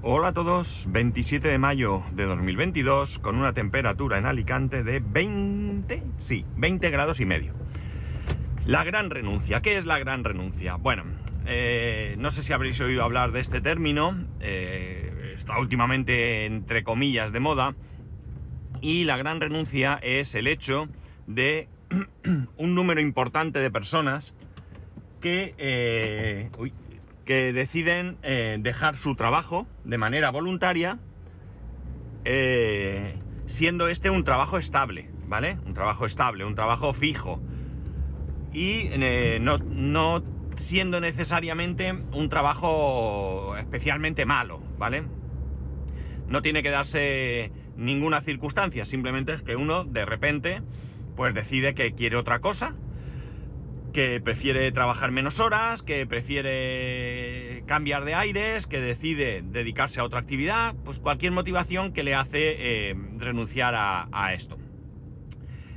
Hola a todos, 27 de mayo de 2022 con una temperatura en Alicante de 20, sí, 20 grados y medio. La gran renuncia, ¿qué es la gran renuncia? Bueno, eh, no sé si habréis oído hablar de este término, eh, está últimamente entre comillas de moda, y la gran renuncia es el hecho de un número importante de personas que, eh, uy, que deciden eh, dejar su trabajo de manera voluntaria, eh, siendo este un trabajo estable, ¿vale? Un trabajo estable, un trabajo fijo. Y eh, no, no siendo necesariamente un trabajo especialmente malo, ¿vale? No tiene que darse ninguna circunstancia, simplemente es que uno de repente pues decide que quiere otra cosa que prefiere trabajar menos horas, que prefiere cambiar de aires, que decide dedicarse a otra actividad, pues cualquier motivación que le hace eh, renunciar a, esto.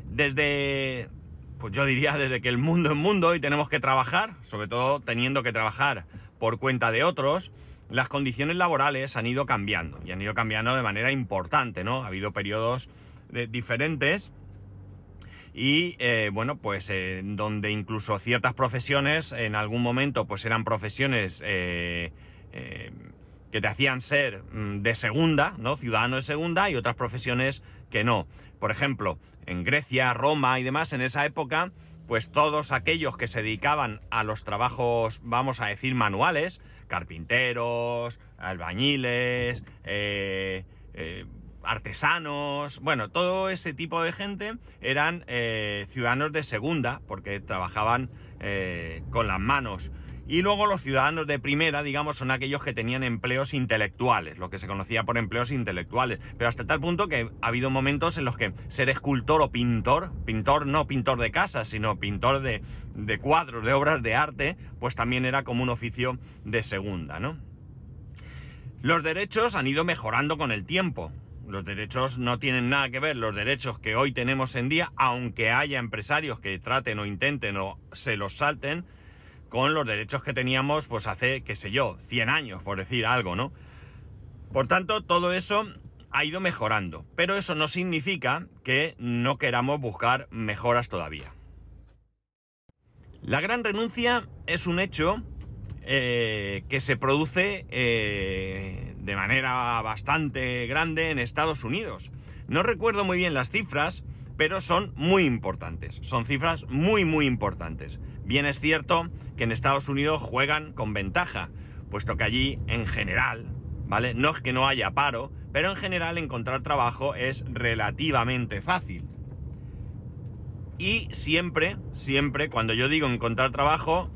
Desde, pues yo diría desde que el mundo es mundo y tenemos que trabajar, sobre todo teniendo que trabajar por cuenta de otros, las condiciones laborales han ido cambiando y han ido cambiando de manera importante, ¿no? Ha habido periodos de, diferentes y eh, bueno, pues eh, donde incluso ciertas profesiones en algún momento pues eran profesiones eh, que te hacían ser mm, de segunda, ¿no? Ciudadano de segunda y otras profesiones que no. Por ejemplo, en Grecia, Roma y demás, en esa época, pues todos aquellos que se dedicaban a los trabajos, vamos a decir, manuales, carpinteros, albañiles, eh, artesanos, bueno, todo ese tipo de gente eran eh, ciudadanos de segunda, porque trabajaban eh, con las manos. Y luego los ciudadanos de primera, digamos, son aquellos que tenían empleos intelectuales, lo que se conocía por empleos intelectuales. Pero hasta tal punto que ha habido momentos en los que ser escultor o pintor, pintor no pintor de casas, sino pintor de, de cuadros, de obras de arte, pues también era como un oficio de segunda, ¿no? Los derechos han ido mejorando con el tiempo. Los derechos no tienen nada que ver, los derechos que hoy tenemos en día, aunque haya empresarios que traten o intenten o se los salten, con los derechos que teníamos pues hace, qué sé yo, 100 años, por decir algo, ¿no? Por tanto, todo eso ha ido mejorando, pero eso no significa que no queramos buscar mejoras todavía. La gran renuncia es un hecho eh, que se produce eh, de manera bastante grande en Estados Unidos. No recuerdo muy bien las cifras, pero son muy importantes. Son cifras muy, muy importantes. Bien es cierto que en Estados Unidos juegan con ventaja, puesto que allí, en general, ¿vale? No es que no haya paro, pero en general encontrar trabajo es relativamente fácil. Y siempre, siempre, cuando yo digo encontrar trabajo,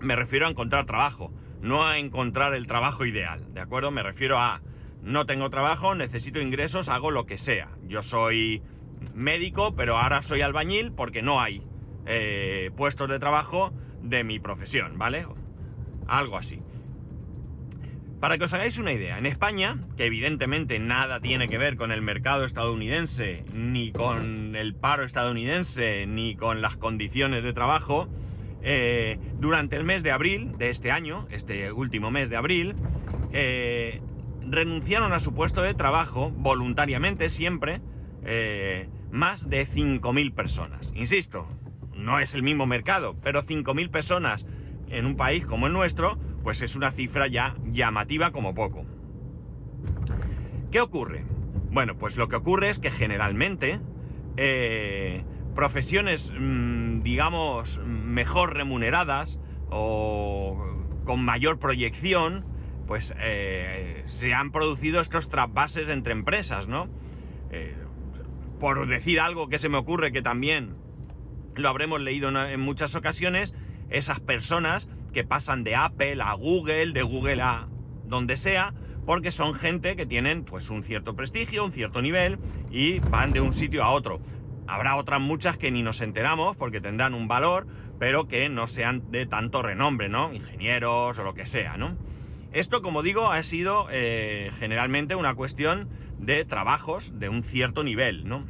me refiero a encontrar trabajo, no a encontrar el trabajo ideal, ¿de acuerdo? Me refiero a no tengo trabajo, necesito ingresos, hago lo que sea. Yo soy médico, pero ahora soy albañil porque no hay eh, puestos de trabajo de mi profesión, ¿vale? Algo así. Para que os hagáis una idea, en España, que evidentemente nada tiene que ver con el mercado estadounidense, ni con el paro estadounidense, ni con las condiciones de trabajo, eh, durante el mes de abril de este año, este último mes de abril, eh, renunciaron a su puesto de trabajo voluntariamente siempre eh, más de 5.000 personas. Insisto, no es el mismo mercado, pero 5.000 personas en un país como el nuestro, pues es una cifra ya llamativa como poco. ¿Qué ocurre? Bueno, pues lo que ocurre es que generalmente eh, profesiones, mmm, digamos, mejor remuneradas o con mayor proyección, pues eh, se han producido estos trasvases entre empresas, ¿no? Eh, por decir algo que se me ocurre que también lo habremos leído en muchas ocasiones, esas personas que pasan de Apple a Google, de Google a donde sea, porque son gente que tienen pues un cierto prestigio, un cierto nivel y van de un sitio a otro. Habrá otras muchas que ni nos enteramos porque tendrán un valor, pero que no sean de tanto renombre, ¿no? Ingenieros o lo que sea, ¿no? Esto, como digo, ha sido eh, generalmente una cuestión de trabajos de un cierto nivel, ¿no?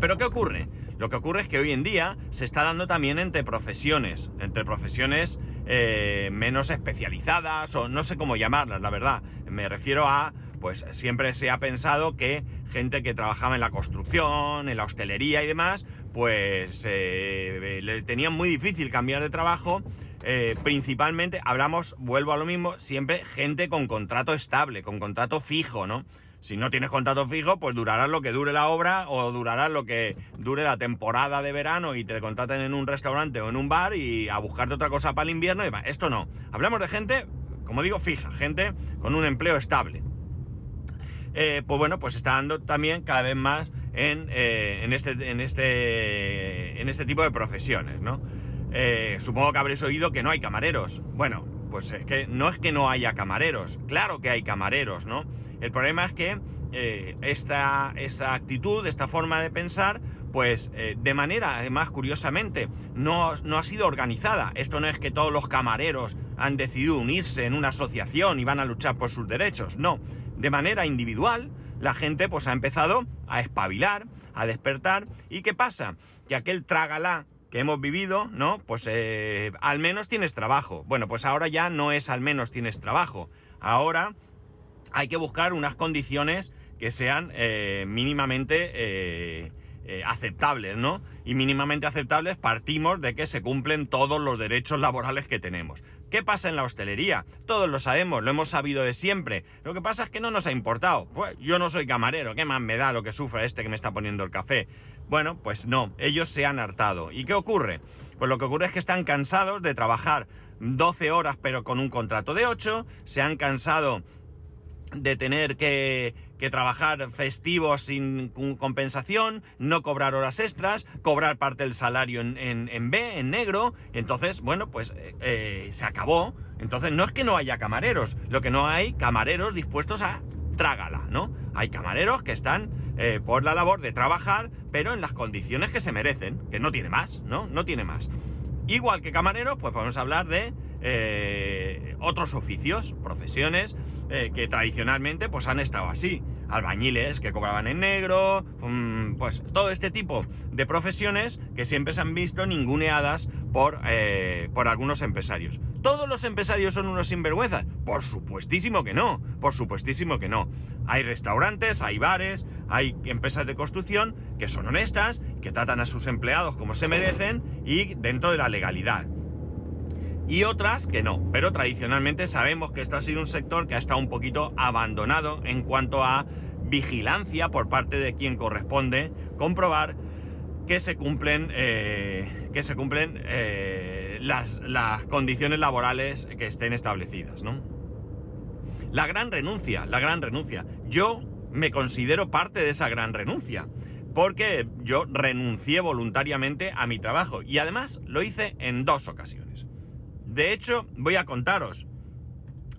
Pero ¿qué ocurre? Lo que ocurre es que hoy en día se está dando también entre profesiones, entre profesiones eh, menos especializadas o no sé cómo llamarlas, la verdad. Me refiero a, pues siempre se ha pensado que gente que trabajaba en la construcción, en la hostelería y demás, pues eh, le tenían muy difícil cambiar de trabajo. Eh, principalmente, hablamos, vuelvo a lo mismo, siempre gente con contrato estable, con contrato fijo, ¿no? Si no tienes contrato fijo, pues durará lo que dure la obra o durará lo que dure la temporada de verano y te contraten en un restaurante o en un bar y a buscarte otra cosa para el invierno y demás. Esto no. Hablamos de gente, como digo, fija, gente con un empleo estable. Eh, pues bueno, pues está dando también cada vez más en, eh, en, este, en, este, en este tipo de profesiones, ¿no? Eh, supongo que habréis oído que no hay camareros. Bueno, pues es que no es que no haya camareros, claro que hay camareros, ¿no? El problema es que esta, esa actitud, esta forma de pensar, pues de manera, además, curiosamente, no, no, ha sido organizada. Esto no es que todos los camareros han decidido unirse en una asociación y van a luchar por sus derechos, no. De manera individual, la gente pues ha empezado a espabilar, a despertar. ¿Y qué pasa? Que aquel trágala que hemos vivido, ¿no? Pues eh, al menos tienes trabajo. Bueno, pues ahora ya no es al menos tienes trabajo. Ahora hay que buscar unas condiciones que sean eh, mínimamente eh, aceptables, ¿no? Y mínimamente aceptables partimos de que se cumplen todos los derechos laborales que tenemos. ¿Qué pasa en la hostelería? Todos lo sabemos, lo hemos sabido de siempre. Lo que pasa es que no nos ha importado. Pues yo no soy camarero, ¿qué más me da lo que sufre este que me está poniendo el café? Bueno, pues no, ellos se han hartado. ¿Y qué ocurre? Pues lo que ocurre es que están cansados de trabajar 12 horas pero con un contrato de 8, se han cansado de tener que, trabajar festivos sin compensación, no cobrar horas extras, cobrar parte del salario en, B, en negro. Entonces, bueno, pues eh, eh, se acabó. Entonces, no es que no haya camareros, lo que no hay camareros dispuestos a trágala, ¿no? Hay camareros que están eh, por la labor de trabajar, pero en las condiciones que se merecen, que no tiene más, ¿no? No tiene más. Igual que camareros, pues vamos a hablar de otros oficios, profesiones eh, que tradicionalmente pues han estado así. Albañiles que cobraban en negro, mm, pues todo este tipo de profesiones que siempre se han visto ninguneadas por, eh, por algunos empresarios. ¿Todos los empresarios son unos sinvergüenzas? Por supuestísimo que no, por supuestísimo que no. Hay restaurantes, hay bares, hay empresas de construcción que son honestas, que tratan a sus empleados como se merecen y dentro de la legalidad y otras que no. Pero tradicionalmente sabemos que esto ha sido un sector que ha estado un poquito abandonado en cuanto a vigilancia por parte de quien corresponde comprobar que se cumplen, eh, que se cumplen eh, las, las, condiciones laborales que estén establecidas. ¿no? La gran renuncia, la gran renuncia. Yo me considero parte de esa gran renuncia. Porque yo renuncié voluntariamente a mi trabajo y además lo hice en dos ocasiones. De hecho, voy a contaros.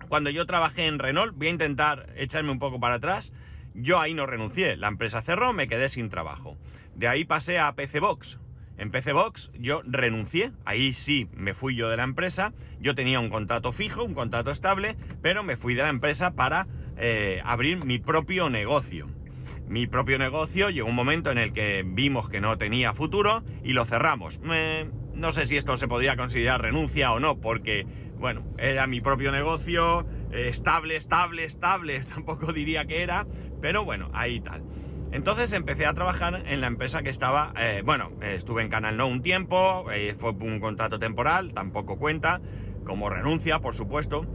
Cuando yo trabajé en Renault, voy a intentar echarme un poco para atrás. Yo ahí no renuncié. La empresa cerró, me quedé sin trabajo. De ahí pasé a PC Box. En PC Box yo renuncié, ahí sí me fui yo de la empresa, yo tenía un contrato fijo, un contrato estable, pero me fui de la empresa para eh, abrir mi propio negocio. Mi propio negocio llegó un momento en el que vimos que no tenía futuro y lo cerramos. No sé si esto se podría considerar renuncia o no, porque, bueno, era mi propio negocio, eh, estable, estable, estable, tampoco diría que era, pero bueno, ahí tal. Entonces empecé a trabajar en la empresa que estaba, eh, bueno, estuve en Canal No un tiempo, eh, fue un contrato temporal, tampoco cuenta, como renuncia, por supuesto,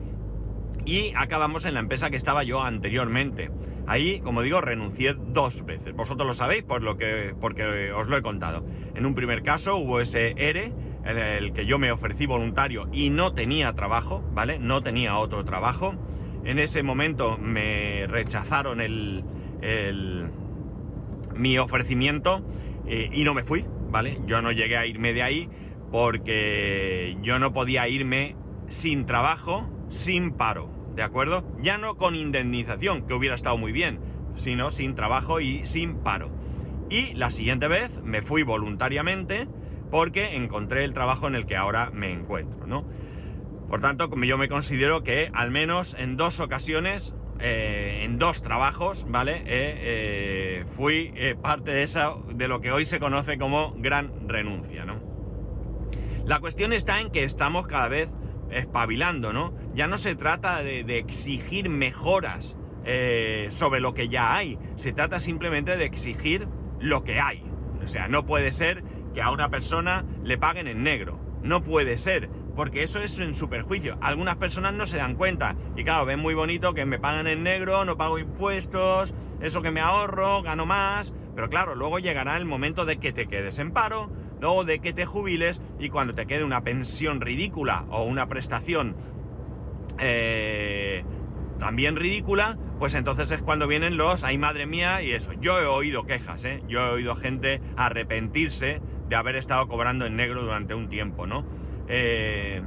y acabamos en la empresa que estaba yo anteriormente. Ahí, como digo, renuncié dos veces. Vosotros lo sabéis por lo que, porque os lo he contado. En un primer caso hubo ese ERE en el que yo me ofrecí voluntario y no tenía trabajo, ¿vale? No tenía otro trabajo. En ese momento me rechazaron el, mi ofrecimiento eh, y no me fui, ¿vale? Yo no llegué a irme de ahí porque yo no podía irme sin trabajo, sin paro. ¿de acuerdo? Ya no con indemnización, que hubiera estado muy bien, sino sin trabajo y sin paro. Y la siguiente vez me fui voluntariamente porque encontré el trabajo en el que ahora me encuentro, ¿no? Por tanto, yo me considero que al menos en dos ocasiones, eh, en dos trabajos, ¿vale? Eh, eh, fui parte de, esa, de lo que hoy se conoce como gran renuncia, ¿no? La cuestión está en que estamos cada vez espabilando, ¿no? Ya no se trata de, exigir mejoras eh, sobre lo que ya hay, se trata simplemente de exigir lo que hay. O sea, no puede ser que a una persona le paguen en negro. No puede ser, porque eso es en su perjuicio. Algunas personas no se dan cuenta y claro, ven muy bonito que me pagan en negro, no pago impuestos, eso que me ahorro, gano más, pero claro, luego llegará el momento de que te quedes en paro, luego de que te jubiles y cuando te quede una pensión ridícula o una prestación eh, también ridícula, pues entonces es cuando vienen los, ay madre mía, y eso. Yo he oído quejas, ¿eh? Yo he oído gente arrepentirse de haber estado cobrando en negro durante un tiempo, ¿no? Eh,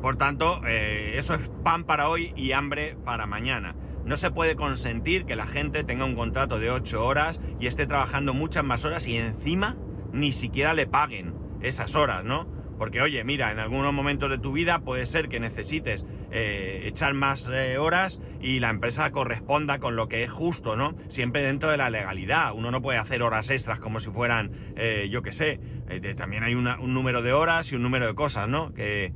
por tanto, eh, eso es pan para hoy y hambre para mañana. No se puede consentir que la gente tenga un contrato de 8 horas y esté trabajando muchas más horas y encima ni siquiera le paguen esas horas, ¿no? Porque oye, mira, en algunos momentos de tu vida puede ser que necesites eh, echar más eh, horas y la empresa corresponda con lo que es justo, ¿no? Siempre dentro de la legalidad. Uno no puede hacer horas extras como si fueran, eh, yo qué sé. también hay un número de horas y un número de cosas, ¿no? Que,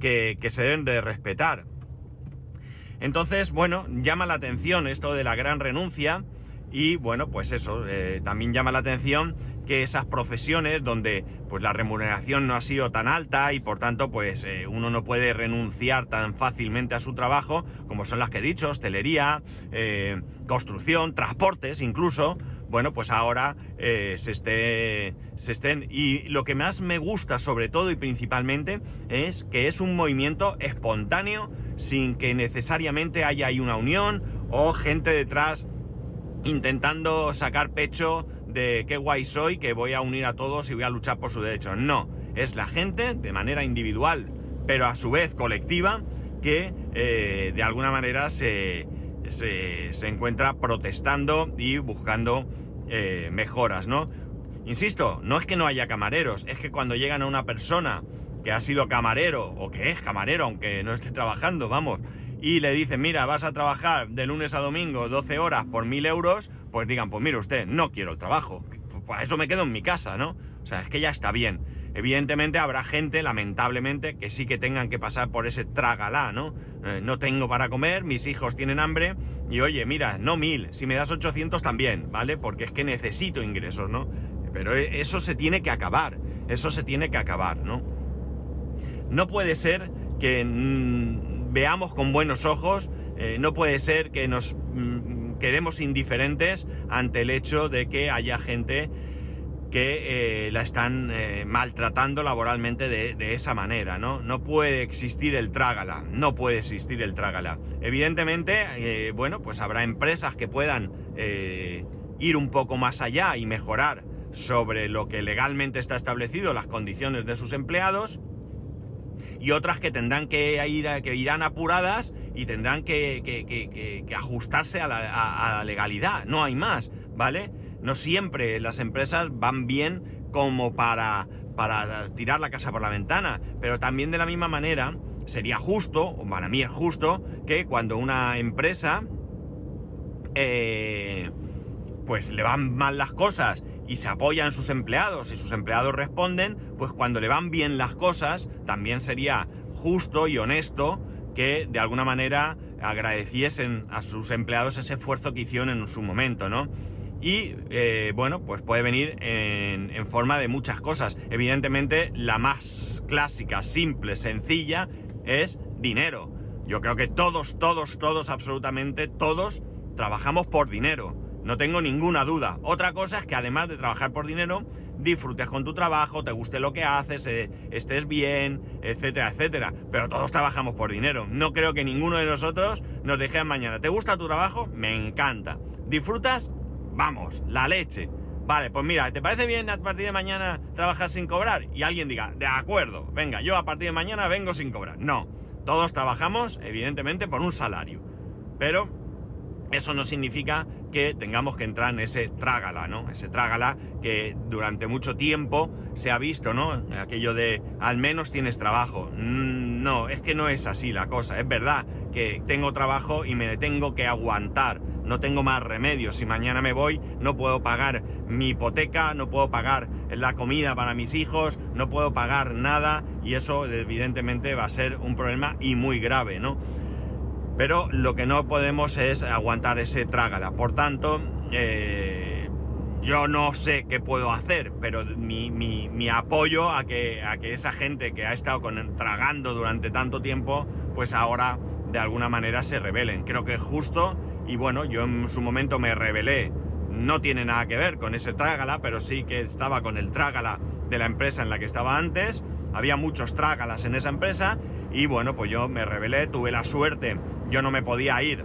que se deben de respetar. Entonces, bueno, llama la atención esto de la gran renuncia y bueno, pues eso, también llama la atención que esas profesiones donde pues la remuneración no ha sido tan alta y por tanto pues eh, uno no puede renunciar tan fácilmente a su trabajo como son las que he dicho, hostelería, eh, construcción, transportes incluso, bueno pues ahora eh, se, esté, se estén. Y lo que más me gusta sobre todo y principalmente es que es un movimiento espontáneo sin que necesariamente haya ahí una unión o gente detrás intentando sacar pecho de qué guay soy, que voy a unir a todos y voy a luchar por sus derechos. No, es la gente de manera individual, pero a su vez colectiva, que eh, de alguna manera se, se, encuentra protestando y buscando eh, mejoras, ¿no? Insisto, no es que no haya camareros, es que cuando llegan a una persona que ha sido camarero o que es camarero, aunque no esté trabajando, vamos, y le dicen, mira, vas a trabajar de lunes a domingo 12 horas por 1000 euros, pues digan, pues mire usted, no quiero el trabajo. Pues eso me quedo en mi casa, ¿no? O sea, es que ya está bien. Evidentemente habrá gente, lamentablemente, que sí que tengan que pasar por ese trágala, ¿no? Eh, no tengo para comer, mis hijos tienen hambre y oye, mira, no mil, si me das 800 también, ¿vale? Porque es que necesito ingresos, ¿no? Pero e, eso se tiene que acabar, eso se tiene que acabar, ¿no? No puede ser que veamos con buenos ojos, eh, no puede ser que nos... Mm, quedemos indiferentes ante el hecho de que haya gente que eh, la están eh, maltratando laboralmente de, esa manera, ¿no? No puede existir el trágala, no puede existir el trágala. Evidentemente, bueno, pues habrá empresas que puedan ir un poco más allá y mejorar sobre lo que legalmente está establecido, las condiciones de sus empleados, y otras que tendrán que ir, que irán apuradas y tendrán que, ajustarse a la, legalidad. No hay más, ¿vale? No siempre las empresas van bien como para, para tirar la casa por la ventana, pero también de la misma manera sería justo, o para mí es justo, que cuando una empresa eh, pues le van mal las cosas y se apoyan sus empleados y sus empleados responden, pues cuando le van bien las cosas, también sería justo y honesto que de alguna manera agradeciesen a sus empleados ese esfuerzo que hicieron en su momento, ¿no? Y eh, bueno, pues puede venir en, en, forma de muchas cosas. Evidentemente, la más clásica, simple, sencilla, es dinero. Yo creo que todos, todos, todos, absolutamente todos, trabajamos por dinero. No tengo ninguna duda. Otra cosa es que además de trabajar por dinero, disfrutes con tu trabajo, te guste lo que haces, eh, estés bien, etcétera, etcétera. Pero todos trabajamos por dinero. No creo que ninguno de nosotros nos deje mañana. ¿Te gusta tu trabajo? Me encanta. ¿Disfrutas? Vamos, la leche. Vale, pues mira, ¿te parece bien a partir de mañana trabajar sin cobrar? Y alguien diga, de acuerdo, venga, yo a partir de mañana vengo sin cobrar. No, todos trabajamos, evidentemente, por un salario. Pero eso no significa que tengamos que entrar en ese trágala, ¿no? Ese trágala que durante mucho tiempo se ha visto, ¿no? Aquello de al menos tienes trabajo. Mm, no, es que no es así la cosa. Es verdad que tengo trabajo y me tengo que aguantar no tengo más remedio. Si mañana me voy, no puedo pagar mi hipoteca, no puedo pagar la comida para mis hijos, no puedo pagar nada y eso evidentemente va a ser un problema y muy grave, ¿no? Pero lo que no podemos es aguantar ese trágala. Por tanto, eh, yo no sé qué puedo hacer, pero mi, apoyo a que, a que, esa gente que ha estado con, tragando durante tanto tiempo, pues ahora de alguna manera se rebelen. Creo que es justo y bueno, yo en su momento me rebelé. No tiene nada que ver con ese trágala, pero sí que estaba con el trágala de la empresa en la que estaba antes. Había muchos trágalas en esa empresa y bueno, pues yo me rebelé, tuve la suerte, yo no me podía ir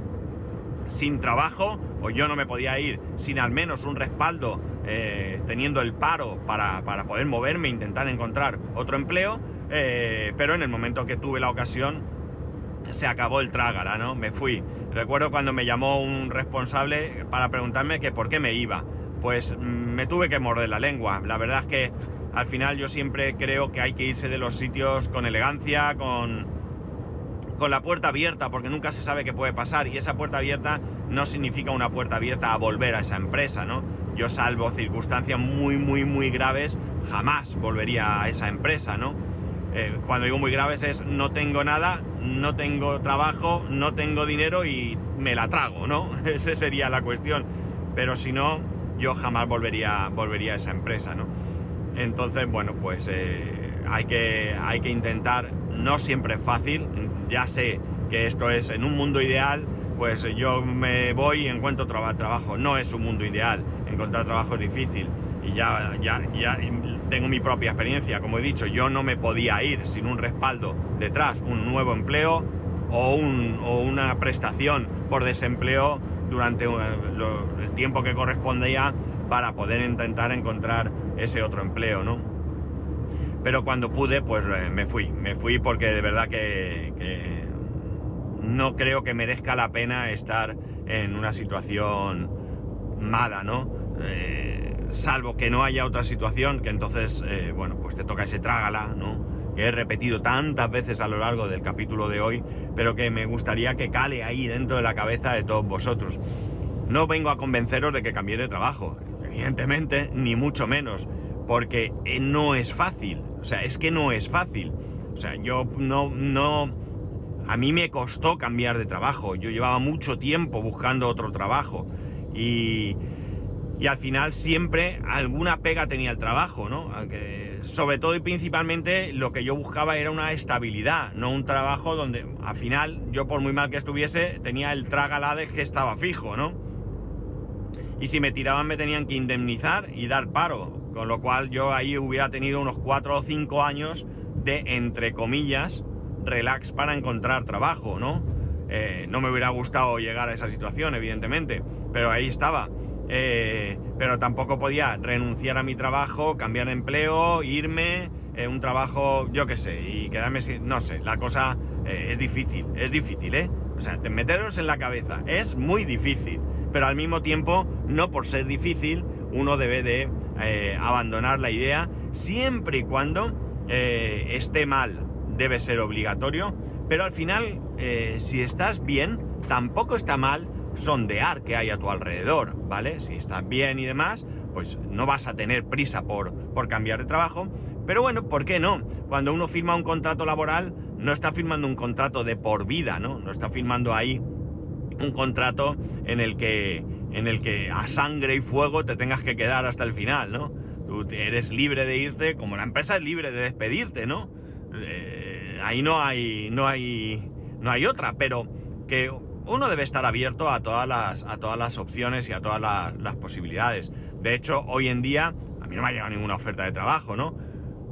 sin trabajo o yo no me podía ir sin al menos un respaldo eh, teniendo el paro para, poder moverme e intentar encontrar otro empleo, eh, pero en el momento que tuve la ocasión se acabó el trágala, ¿no? Me fui. Recuerdo cuando me llamó un responsable para preguntarme que por qué me iba. Pues mm, me tuve que morder la lengua. La verdad es que al final yo siempre creo que hay que irse de los sitios con elegancia, con, con la puerta abierta, porque nunca se sabe qué puede pasar. Y esa puerta abierta no significa una puerta abierta a volver a esa empresa, ¿no? Yo salvo circunstancias muy, muy, muy graves, jamás volvería a esa empresa, ¿no? Eh, cuando digo muy graves es no tengo nada, no tengo trabajo, no tengo dinero y me la trago, ¿no? Esa sería la cuestión. Pero si no, yo jamás volvería, volvería a esa empresa, ¿no? Entonces, bueno, pues eh, hay, que, hay que intentar, no siempre es fácil, ya sé que esto es en un mundo ideal, pues yo me voy y encuentro trabajo. No es un mundo ideal, encontrar trabajo es difícil y ya, ya, ya tengo mi propia experiencia. Como he dicho, yo no me podía ir sin un respaldo detrás, un nuevo empleo o, una prestación por desempleo durante el tiempo que correspondía para poder intentar encontrar ese otro empleo, ¿no? Pero cuando pude, pues eh, me fui. Me fui porque de verdad que, no creo que merezca la pena estar en una situación mala, ¿no? Eh, salvo que no haya otra situación, que entonces, eh, bueno, pues te toca ese trágala, ¿no? Que he repetido tantas veces a lo largo del capítulo de hoy, pero que me gustaría que cale ahí dentro de la cabeza de todos vosotros. No vengo a convenceros de que cambie de trabajo, evidentemente, ni mucho menos, porque no es fácil, o sea, es que no es fácil. O sea, yo no, no, a mí me costó cambiar de trabajo, yo llevaba mucho tiempo buscando otro trabajo y y al final siempre alguna pega tenía el trabajo, ¿no? Sobre todo y principalmente lo que yo buscaba era una estabilidad, no un trabajo donde al final yo por muy mal que estuviese tenía el tragalade que estaba fijo, ¿no? Y si me tiraban me tenían que indemnizar y dar paro, con lo cual yo ahí hubiera tenido unos 4 o 5 años de, entre comillas, relax para encontrar trabajo, ¿no? Eh, no me hubiera gustado llegar a esa situación, evidentemente, pero ahí estaba. Eh, pero tampoco podía renunciar a mi trabajo, cambiar de empleo, irme, eh, un trabajo, yo qué sé, y quedarme sin... No sé, la cosa eh, es difícil, es difícil, ¿eh? O sea, meteros en la cabeza, es muy difícil, pero al mismo tiempo, no por ser difícil, uno debe de abandonar la idea, siempre y cuando esté mal, debe ser obligatorio, pero al final, si estás bien, tampoco está mal sondear qué hay a tu alrededor, ¿vale? Si estás bien y demás, pues no vas a tener prisa por, por cambiar de trabajo. Pero bueno, ¿por qué no? Cuando uno firma un contrato laboral, no está firmando un contrato de por vida, ¿no? No está firmando ahí un contrato en el que, en el que a sangre y fuego te tengas que quedar hasta el final, ¿no? Tú eres libre de irte, como la empresa es libre de despedirte, ¿no? Eh, ahí no hay, no hay, no hay otra, pero que uno debe estar abierto a todas las, a todas las opciones y a todas las, posibilidades. De hecho, hoy en día, a mí no me ha llegado ninguna oferta de trabajo, ¿no?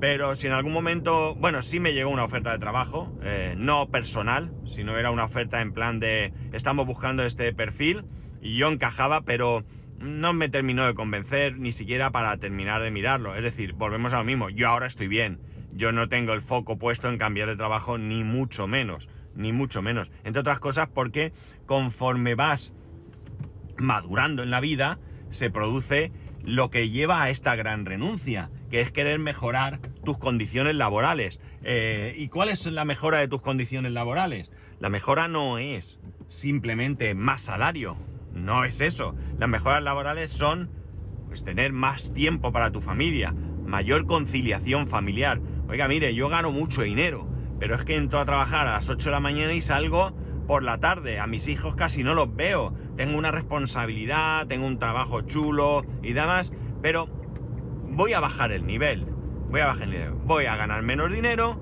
Pero si en algún momento, bueno, sí me llegó una oferta de trabajo, eh, no personal, sino era una oferta en plan de, estamos buscando este perfil y yo encajaba, pero no me terminó de convencer ni siquiera para terminar de mirarlo. Es decir, volvemos a lo mismo, yo ahora estoy bien, yo no tengo el foco puesto en cambiar de trabajo ni mucho menos ni mucho menos. Entre otras cosas porque conforme vas madurando en la vida, se produce lo que lleva a esta gran renuncia, que es querer mejorar tus condiciones laborales. Eh, ¿Y cuál es la mejora de tus condiciones laborales? La mejora no es simplemente más salario, No es eso. Las mejoras laborales son pues, tener más tiempo para tu familia, mayor conciliación familiar. Oiga, mire, yo gano mucho dinero, pero es que entro a trabajar a las 8 de la mañana y salgo por la tarde. A mis hijos casi no los veo. Tengo una responsabilidad, tengo un trabajo chulo y demás, pero voy a bajar el nivel. Voy a bajar el nivel. Voy a ganar menos dinero,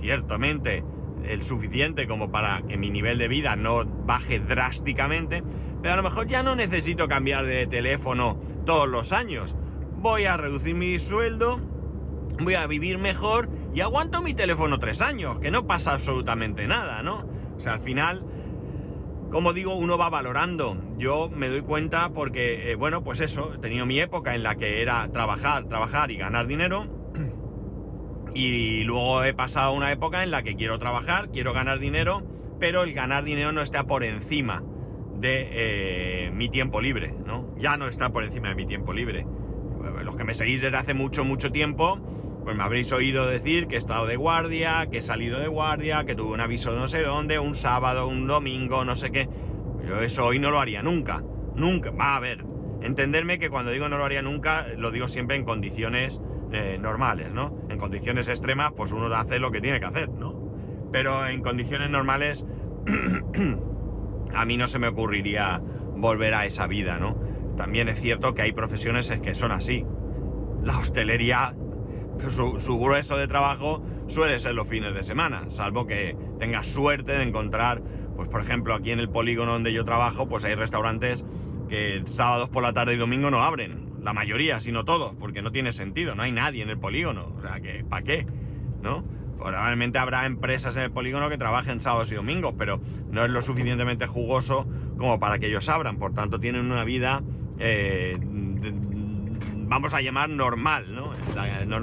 ciertamente el suficiente como para que mi nivel de vida no baje drásticamente, pero a lo mejor ya no necesito cambiar de teléfono todos los años. Voy a reducir mi sueldo, voy a vivir mejor y aguanto mi teléfono tres años, que no pasa absolutamente nada, ¿no? O sea, al final, como digo, uno va valorando. Yo me doy cuenta porque, eh, bueno, pues eso, he tenido mi época en la que era trabajar, trabajar y ganar dinero y luego he pasado una época en la que quiero trabajar, quiero ganar dinero, pero el ganar dinero no está por encima de eh, mi tiempo libre, ¿no? Ya no está por encima de mi tiempo libre. Los que me seguís desde hace mucho, mucho tiempo, pues me habréis oído decir que he estado de guardia, que he salido de guardia, que tuve un aviso de no sé dónde, un sábado, un domingo, no sé qué. Yo eso hoy no lo haría nunca, nunca. Va a ver, entenderme que cuando digo no lo haría nunca, lo digo siempre en condiciones eh, normales, ¿no? En condiciones extremas, pues uno hace lo que tiene que hacer, ¿no? Pero en condiciones normales, a mí no se me ocurriría volver a esa vida, ¿no? También es cierto que hay profesiones que son así. La hostelería, su, su grueso de trabajo suele ser los fines de semana, salvo que tengas suerte de encontrar, pues por ejemplo, aquí en el polígono donde yo trabajo, pues hay restaurantes que sábados por la tarde y domingo no abren la mayoría, sino todos, porque no tiene sentido, no hay nadie en el polígono, o sea, ¿para qué? ¿No? Probablemente habrá empresas en el polígono que trabajen sábados y domingos, pero no es lo suficientemente jugoso como para que ellos abran, por tanto tienen una vida, eh, vamos a llamar normal, ¿no?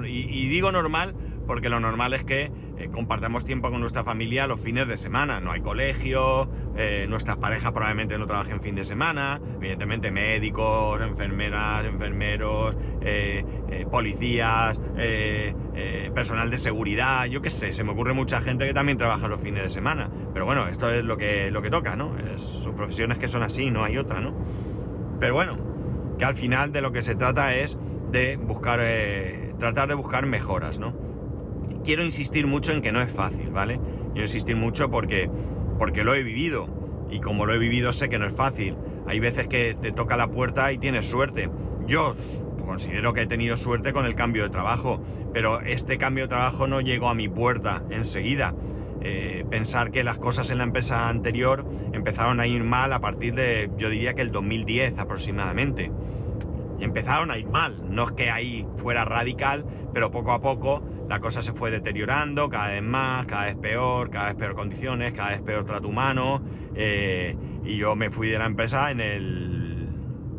y digo normal porque lo normal es que eh, compartamos tiempo con nuestra familia los fines de semana. No hay colegio, eh, nuestras parejas probablemente no trabajen fin de semana, evidentemente médicos, enfermeras, enfermeros, eh, policías, personal de seguridad, yo qué sé, se me ocurre mucha gente que también trabaja los fines de semana. Pero bueno, esto es lo que, lo que toca, ¿no? son profesiones que son así, no hay otra, ¿no? Pero bueno, que al final de lo que se trata es de buscar, tratar de buscar mejoras, ¿no? Quiero insistir mucho en que no es fácil, ¿vale? Quiero insistir mucho porque, porque lo he vivido. Y como lo he vivido sé que no es fácil. Hay veces que te toca la puerta y tienes suerte. Yo considero que he tenido suerte con el cambio de trabajo, pero este cambio de trabajo no llegó a mi puerta enseguida. Eh, pensar que las cosas en la empresa anterior empezaron a ir mal a partir de, yo diría que el 2010 aproximadamente. Empezaron a ir mal. No es que ahí fuera radical, pero poco a poco la cosa se fue deteriorando cada vez más, cada vez peor, cada vez peor condiciones, cada vez peor trato humano. Eh, y yo me fui de la empresa en el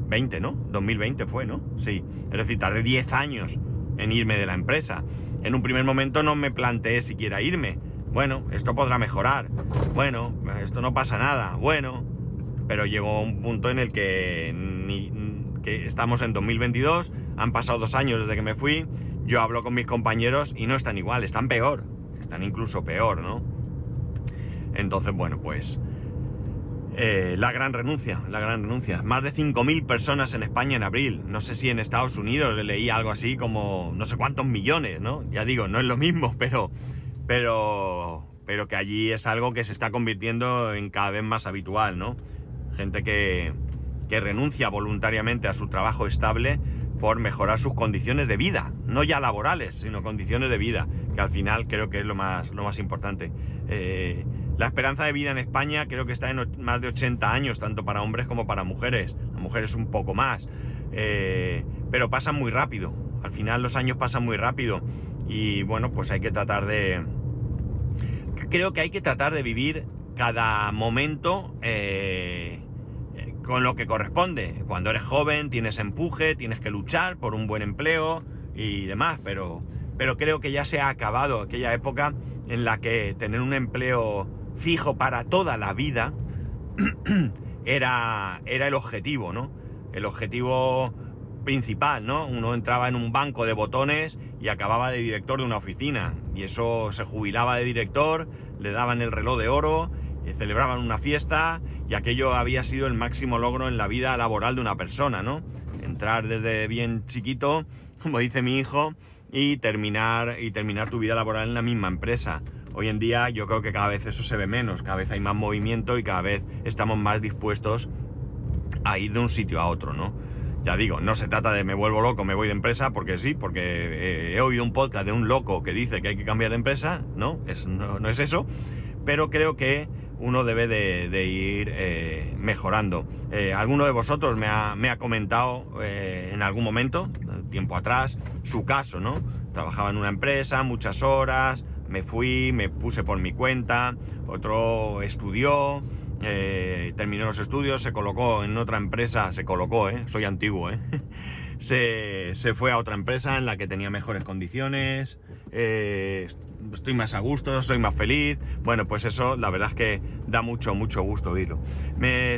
20, ¿no? 2020 fue, ¿no? Sí. Es decir, tardé 10 años en irme de la empresa. En un primer momento no me planteé siquiera irme. Bueno, esto podrá mejorar. Bueno, esto no pasa nada. Bueno, pero llegó un punto en el que, que estamos en 2022, han pasado dos años desde que me fui yo hablo con mis compañeros y no están igual, están peor, están incluso peor, ¿no? Entonces, bueno, pues eh, la gran renuncia, la gran renuncia. Más de 5.000 personas en España en abril. No sé si en Estados Unidos le leí algo así como no sé cuántos millones, ¿no? Ya digo, no es lo mismo, pero, pero, pero que allí es algo que se está convirtiendo en cada vez más habitual, ¿no? Gente que, que renuncia voluntariamente a su trabajo estable por mejorar sus condiciones de vida, no ya laborales, sino condiciones de vida, que al final creo que es lo más, lo más importante. Eh, la esperanza de vida en España creo que está en más de 80 años, tanto para hombres como para mujeres. Las mujeres un poco más, eh, pero pasan muy rápido. Al final los años pasan muy rápido y bueno, pues hay que tratar de... Creo que hay que tratar de vivir cada momento eh, con lo que corresponde. Cuando eres joven tienes empuje, tienes que luchar por un buen empleo y demás, pero, pero creo que ya se ha acabado aquella época en la que tener un empleo fijo para toda la vida era, era el objetivo, ¿no? El objetivo principal, ¿no? Uno entraba en un banco de botones y acababa de director de una oficina. Y eso se jubilaba de director, le daban el reloj de oro, celebraban una fiesta y aquello había sido el máximo logro en la vida laboral de una persona, ¿no? Entrar desde bien chiquito, como dice mi hijo, y terminar, y terminar tu vida laboral en la misma empresa. Hoy en día yo creo que cada vez eso se ve menos, cada vez hay más movimiento y cada vez estamos más dispuestos a ir de un sitio a otro, ¿no? Ya digo, no se trata de me vuelvo loco, me voy de empresa, porque sí, porque eh, he oído un podcast de un loco que dice que hay que cambiar de empresa, ¿no? Es, no, es eso, pero creo que uno debe de, ir eh, mejorando. Eh, alguno de vosotros me ha, me ha comentado en algún momento, tiempo atrás, su caso, ¿no? Trabajaba en una empresa, muchas horas, me fui, me puse por mi cuenta, otro estudió, eh, terminó los estudios, se colocó en otra empresa, se colocó, ¿eh? soy antiguo, ¿eh? se, fue a otra empresa en la que tenía mejores condiciones, eh, estoy más a gusto, soy más feliz. Bueno, pues eso la verdad es que da mucho, mucho gusto oírlo.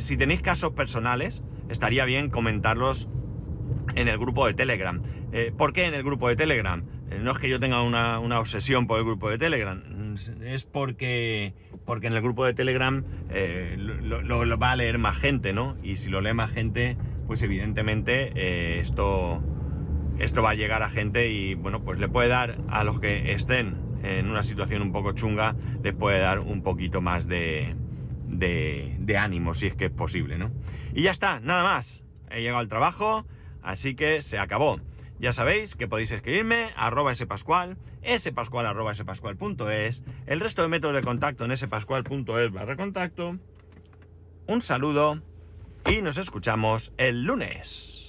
si tenéis casos personales, estaría bien comentarlos en el grupo de Telegram. ¿Por qué en el grupo de Telegram? no es que yo tenga una, una obsesión por el grupo de Telegram, es porque porque en el grupo de Telegram eh, lo, va a leer más gente, ¿no? Y si lo lee más gente, pues evidentemente eh, esto, esto va a llegar a gente y bueno, pues le puede dar a los que estén en una situación un poco chunga, les puede dar un poquito más de, de, de ánimo, si es que es posible, ¿no? Y ya está, nada más. He llegado al trabajo, así que se acabó. Ya sabéis que podéis escribirme arroba spascual, spascual arroba el resto de métodos de contacto en spascual.es barra contacto. Un saludo y nos escuchamos el lunes.